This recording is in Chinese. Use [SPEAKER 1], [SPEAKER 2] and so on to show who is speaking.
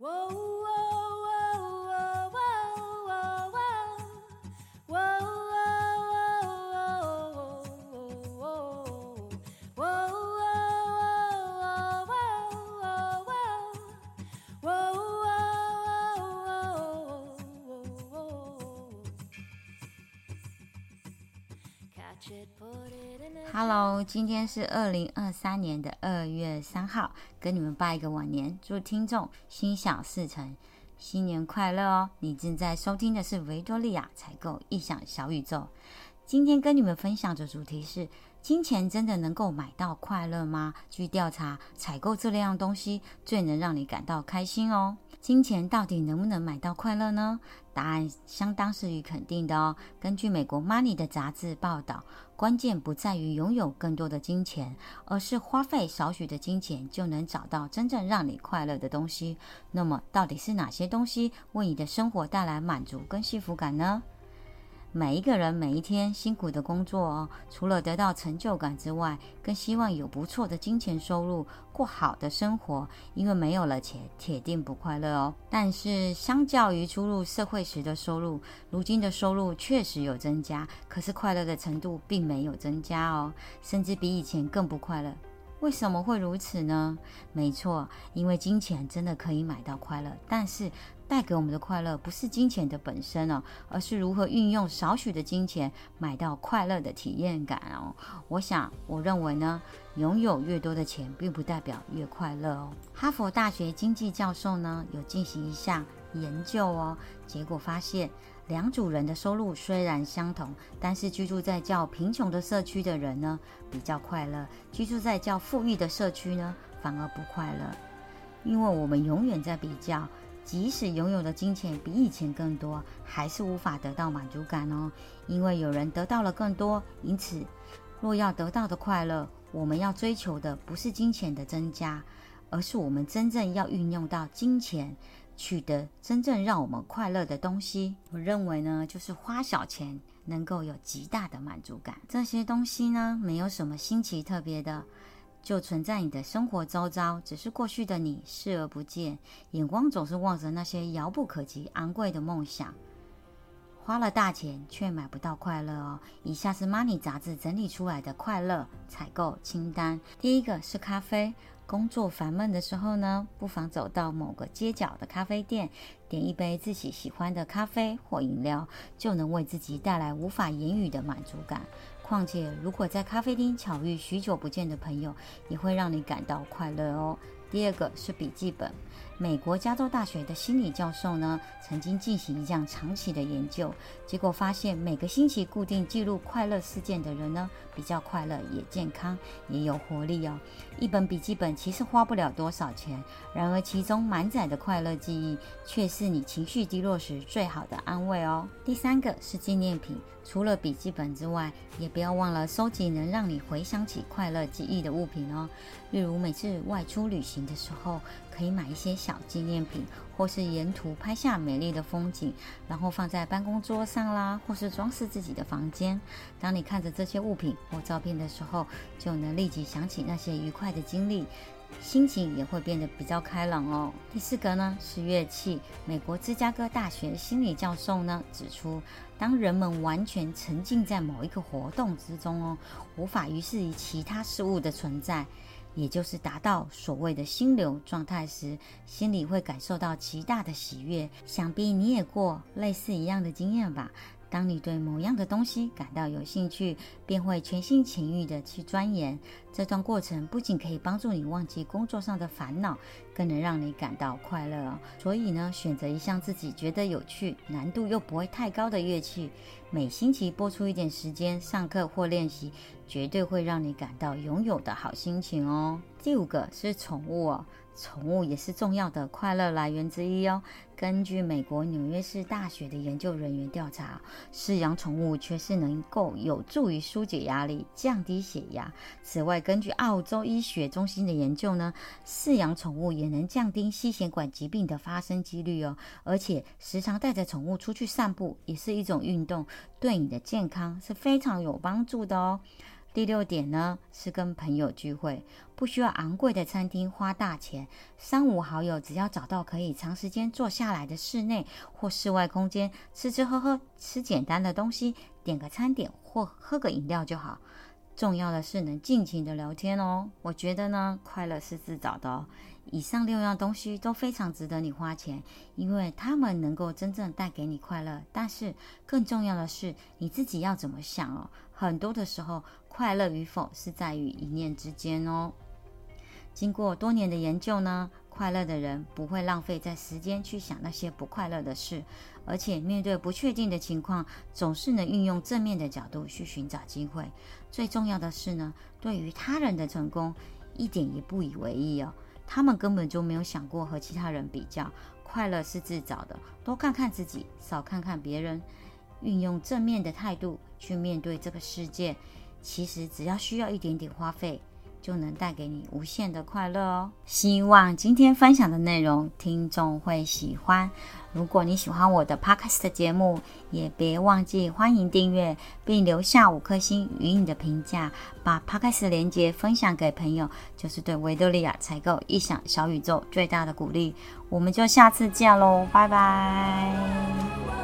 [SPEAKER 1] Whoa. Hello，今天是二零二三年的二月三号，跟你们拜一个晚年，祝听众心想事成，新年快乐哦！你正在收听的是维多利亚采购异想小宇宙，今天跟你们分享的主题是：金钱真的能够买到快乐吗？据调查，采购这样东西最能让你感到开心哦。金钱到底能不能买到快乐呢？答案相当是于肯定的哦。根据美国 Money 的杂志报道，关键不在于拥有更多的金钱，而是花费少许的金钱就能找到真正让你快乐的东西。那么，到底是哪些东西为你的生活带来满足跟幸福感呢？每一个人每一天辛苦的工作哦，除了得到成就感之外，更希望有不错的金钱收入，过好的生活。因为没有了钱，铁定不快乐哦。但是，相较于初入社会时的收入，如今的收入确实有增加，可是快乐的程度并没有增加哦，甚至比以前更不快乐。为什么会如此呢？没错，因为金钱真的可以买到快乐，但是带给我们的快乐不是金钱的本身哦，而是如何运用少许的金钱买到快乐的体验感哦。我想，我认为呢，拥有越多的钱，并不代表越快乐哦。哈佛大学经济教授呢，有进行一项研究哦，结果发现。两组人的收入虽然相同，但是居住在较贫穷的社区的人呢比较快乐，居住在较富裕的社区呢反而不快乐。因为我们永远在比较，即使拥有的金钱比以前更多，还是无法得到满足感哦。因为有人得到了更多，因此若要得到的快乐，我们要追求的不是金钱的增加，而是我们真正要运用到金钱。取得真正让我们快乐的东西，我认为呢，就是花小钱能够有极大的满足感。这些东西呢，没有什么新奇特别的，就存在你的生活周遭，只是过去的你视而不见，眼光总是望着那些遥不可及、昂贵的梦想，花了大钱却买不到快乐哦。以下是 Money 杂志整理出来的快乐采购清单，第一个是咖啡。工作烦闷的时候呢，不妨走到某个街角的咖啡店，点一杯自己喜欢的咖啡或饮料，就能为自己带来无法言语的满足感。况且，如果在咖啡厅巧遇许久不见的朋友，也会让你感到快乐哦。第二个是笔记本。美国加州大学的心理教授呢，曾经进行一项长期的研究，结果发现每个星期固定记录快乐事件的人呢，比较快乐，也健康，也有活力哦。一本笔记本其实花不了多少钱，然而其中满载的快乐记忆，却是你情绪低落时最好的安慰哦。第三个是纪念品，除了笔记本之外，也不要忘了收集能让你回想起快乐记忆的物品哦。例如每次外出旅行的时候。可以买一些小纪念品，或是沿途拍下美丽的风景，然后放在办公桌上啦，或是装饰自己的房间。当你看着这些物品或照片的时候，就能立即想起那些愉快的经历，心情也会变得比较开朗哦。第四个呢是乐器。美国芝加哥大学心理教授呢指出，当人们完全沉浸在某一个活动之中哦，无法于是于其他事物的存在。也就是达到所谓的心流状态时，心里会感受到极大的喜悦。想必你也过类似一样的经验吧。当你对某样的东西感到有兴趣，便会全心全意的去钻研。这段过程不仅可以帮助你忘记工作上的烦恼，更能让你感到快乐哦。所以呢，选择一项自己觉得有趣、难度又不会太高的乐器，每星期播出一点时间上课或练习，绝对会让你感到拥有的好心情哦。第五个是宠物哦。宠物也是重要的快乐来源之一哦。根据美国纽约市大学的研究人员调查，饲养宠物确实能够有助于疏解压力、降低血压。此外，根据澳洲医学中心的研究呢，饲养宠物也能降低心血管疾病的发生几率哦。而且，时常带着宠物出去散步也是一种运动，对你的健康是非常有帮助的哦。第六点呢是跟朋友聚会，不需要昂贵的餐厅花大钱，三五好友只要找到可以长时间坐下来的室内或室外空间，吃吃喝喝，吃简单的东西，点个餐点或喝个饮料就好。重要的是能尽情的聊天哦。我觉得呢，快乐是自找的哦。以上六样东西都非常值得你花钱，因为它们能够真正带给你快乐。但是更重要的是，你自己要怎么想哦。很多的时候，快乐与否是在于一念之间哦。经过多年的研究呢，快乐的人不会浪费在时间去想那些不快乐的事，而且面对不确定的情况，总是能运用正面的角度去寻找机会。最重要的是呢，对于他人的成功一点也不以为意哦。他们根本就没有想过和其他人比较。快乐是自找的，多看看自己，少看看别人，运用正面的态度去面对这个世界。其实只要需要一点点花费。就能带给你无限的快乐哦！希望今天分享的内容听众会喜欢。如果你喜欢我的 podcast 节目，也别忘记欢迎订阅，并留下五颗星与你的评价。把 podcast 连接分享给朋友，就是对维多利亚采购异想小宇宙最大的鼓励。我们就下次见喽，拜拜！